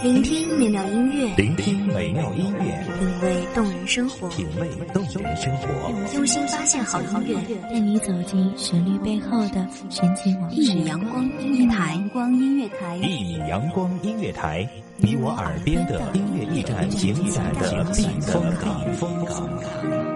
聆听美妙音乐，聆听美妙音乐，品味动人生活，品味动人生活，用心发现好音乐，带你走进旋律背后的神奇往事。一米阳光音乐台，光音乐台，一米阳光音乐台，你我耳边的音乐驿站，情感的避风港。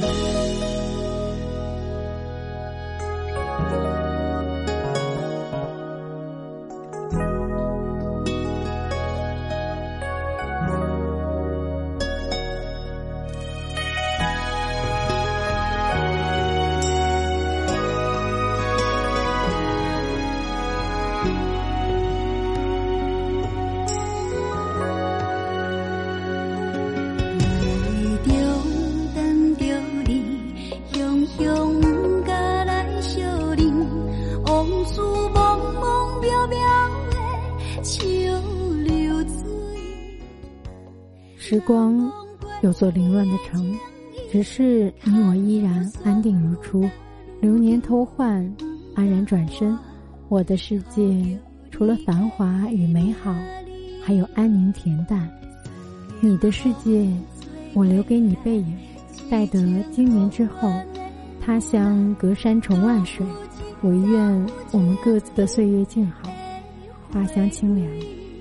You. 时光有座凌乱的城，只是你我依然安定如初。流年偷换，安然转身。我的世界除了繁华与美好，还有安宁恬淡。你的世界，我留给你背影。待得今年之后，他乡隔山重万水，唯愿我们各自的岁月静好，花香清凉。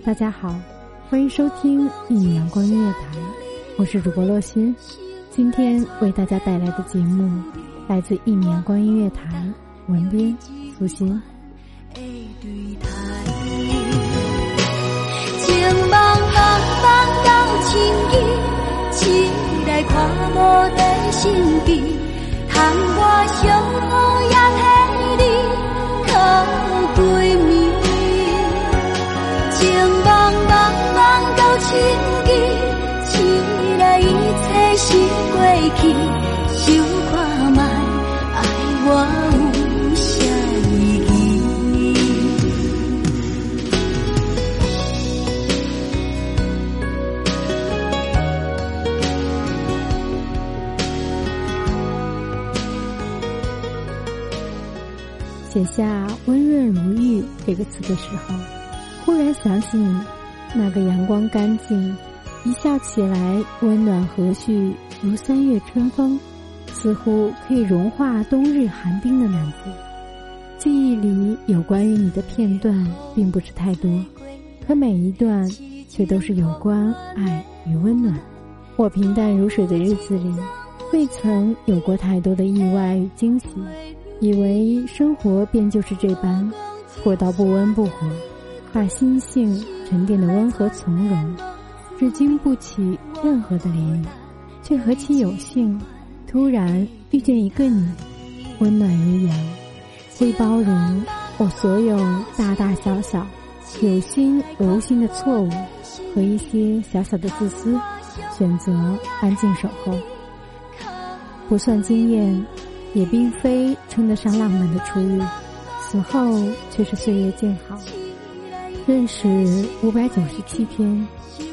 大家好。欢迎收听一米阳光音乐台，我是主播洛心。今天为大家带来的节目来自一米阳光音乐台，文编苏欣。情茫茫茫到情意，起来看无在心机，叹我相去，想看卖，爱我有啥意义？写下“温润如玉”这个词的时候，忽然想起你。那个阳光干净，一笑起来温暖和煦，如三月春风，似乎可以融化冬日寒冰的男子。记忆里有关于你的片段并不是太多，可每一段却都是有关爱与温暖。我平淡如水的日子里，未曾有过太多的意外与惊喜，以为生活便就是这般，过到不温不火。把心性沉淀的温和从容，只经不起任何的涟漪，却何其有幸，突然遇见一个你，温暖如阳，会包容我所有大大小小、有心无心的错误和一些小小的自私，选择安静守候，不算惊艳，也并非称得上浪漫的初遇，此后却是岁月静好。认识五百九十七天，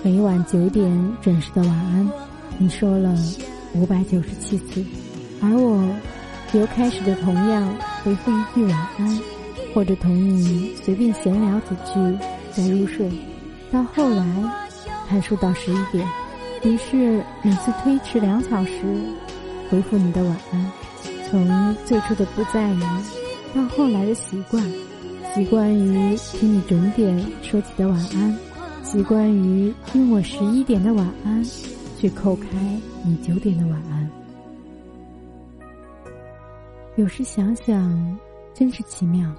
每晚九点准时的晚安，你说了五百九十七次，而我由开始的同样回复一句晚安，或者同你随便闲聊几句再入睡，到后来看书到十一点，于是每次推迟两小时回复你的晚安，从最初的不在意，到后来的习惯。习惯于听你准点说起的晚安，习惯于用我十一点的晚安去扣开你九点的晚安。有时想想，真是奇妙。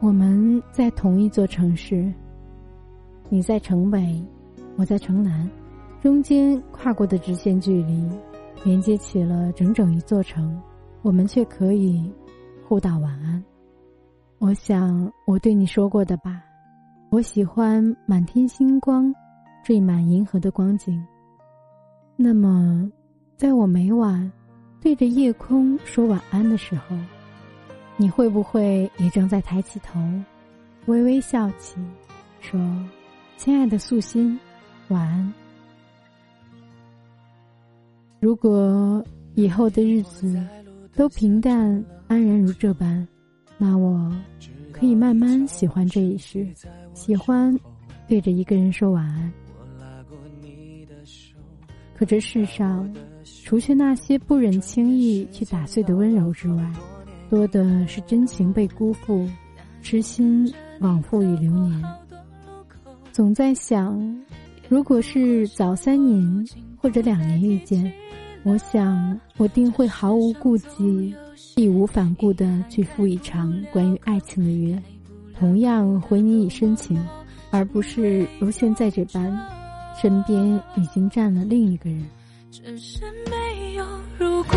我们在同一座城市，你在城北，我在城南，中间跨过的直线距离，连接起了整整一座城，我们却可以互道晚安。我想我对你说过的吧，我喜欢满天星光，缀满银河的光景。那么，在我每晚对着夜空说晚安的时候，你会不会也正在抬起头，微微笑起，说：“亲爱的素心，晚安。”如果以后的日子都平淡安然如这般，那我可以慢慢喜欢这一世，喜欢对着一个人说晚安。可这世上，除却那些不忍轻易去打碎的温柔之外，多的是真情被辜负，痴心枉付与流年。总在想，如果是早三年或者两年遇见，我想我定会毫无顾忌、义无反顾地去赴一场关于爱情的约，同样回你以深情，而不是如现在这般。身边已经站了另一个人。只是没有如果，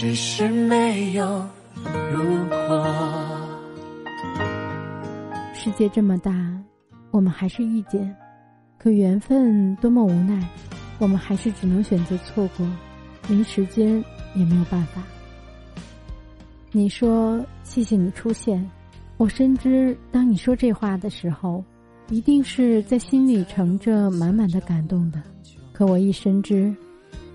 只是没有如果。世界这么大，我们还是遇见，可缘分多么无奈，我们还是只能选择错过，连时间也没有办法。你说谢谢你出现。我深知，当你说这话的时候，一定是在心里盛着满满的感动的。可我亦深知，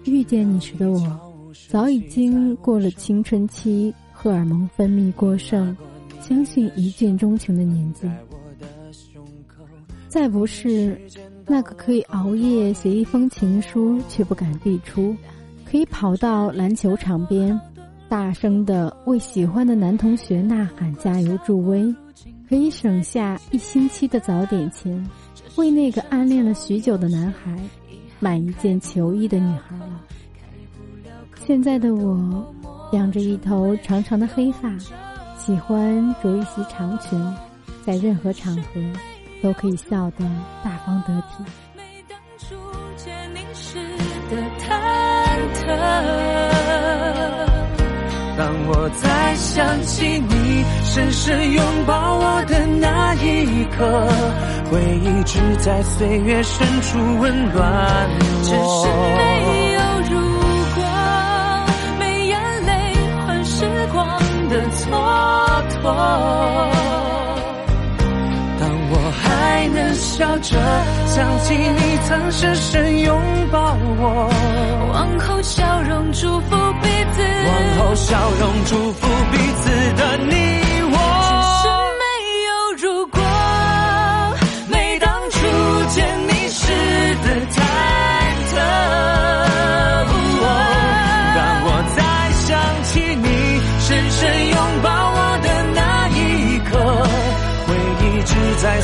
遇见你时的我，早已经过了青春期荷尔蒙分泌过剩、相信一见钟情的年纪，再不是那个可以熬夜写一封情书却不敢递出，可以跑到篮球场边。大声的为喜欢的男同学呐喊加油助威，可以省下一星期的早点钱，为那个暗恋了许久的男孩买一件球衣的女孩了。现在的我，养着一头长长的黑发，喜欢着一袭长裙，在任何场合都可以笑得大方得体。当我再想起你深深拥抱我的那一刻，回忆只在岁月深处温暖我。只是我。当我还能笑着想起你曾深深拥抱我，往后笑容祝福彼此。往后笑容祝福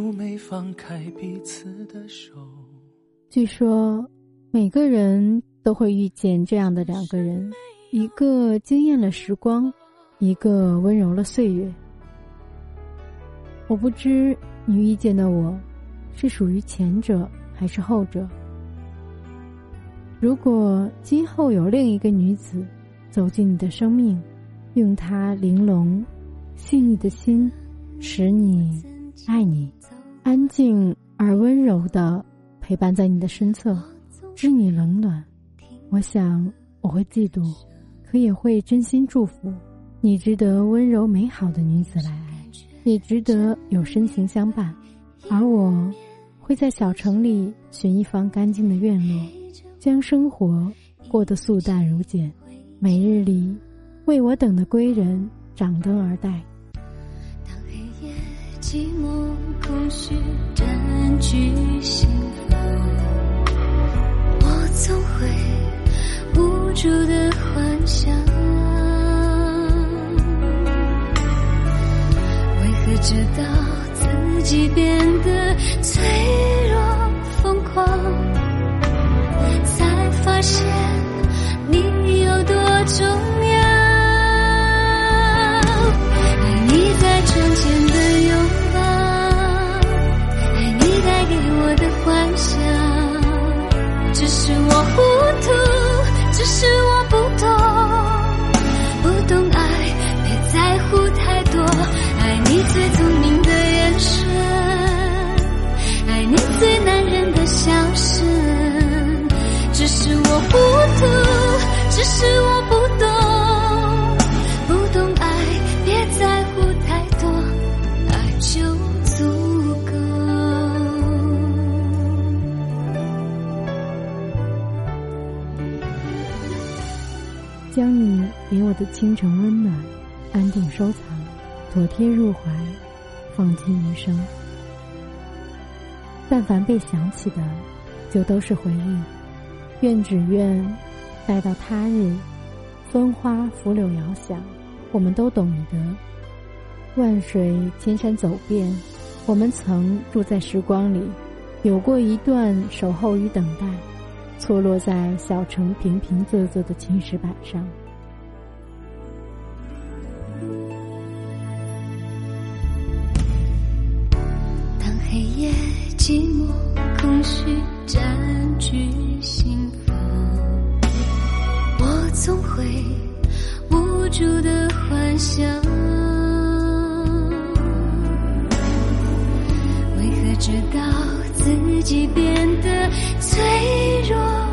没放开彼此的手。据说，每个人都会遇见这样的两个人，一个惊艳了时光。一个温柔了岁月。我不知你遇见的我，是属于前者还是后者。如果今后有另一个女子走进你的生命，用她玲珑、细腻的心，使你爱你，安静而温柔的陪伴在你的身侧，知你冷暖。我想我会嫉妒，可也会真心祝福。你值得温柔美好的女子来爱，也值得有深情相伴。而我，会在小城里寻一方干净的院落，将生活过得素淡如简。每日里，为我等的归人掌灯而待。当黑夜寂寞空虚占据心房，我总会无助的幻想，为何知道自己变得脆弱疯狂，才发现你有多重要。是我不懂，不懂爱，别在乎太多，爱就足够。将你给我的倾城温暖，安定收藏，妥帖入怀，放进余生。但凡被想起的，就都是回忆。愿只愿，待到他日，风花拂柳遥想，我们都懂得。万水千山走遍，我们曾住在时光里，有过一段守候与等待。错落在小城平平仄仄的青石板上。当黑夜寂寞空虚占据心，总会无助的幻想，为何知道自己变得脆弱？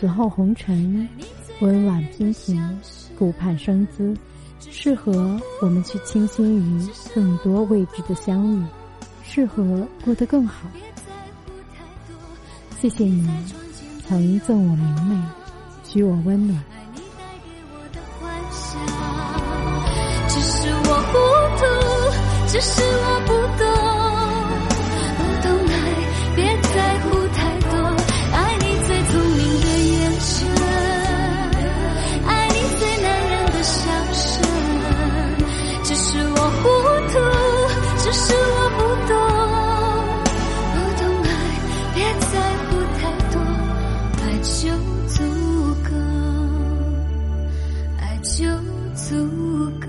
此后红尘，温婉娉婷，顾盼生姿，适合我们去倾心于更多未知的相遇，适合过得更好。谢谢你，曾赠我明媚，许我温暖。只是我糊涂，只是我，不就足够，爱就足够，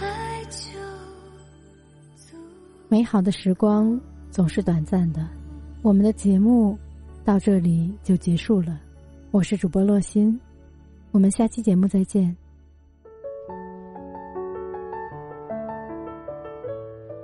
爱就足。美好的时光总是短暂的，我们的节目到这里就结束了。我是主播洛心，我们下期节目再见。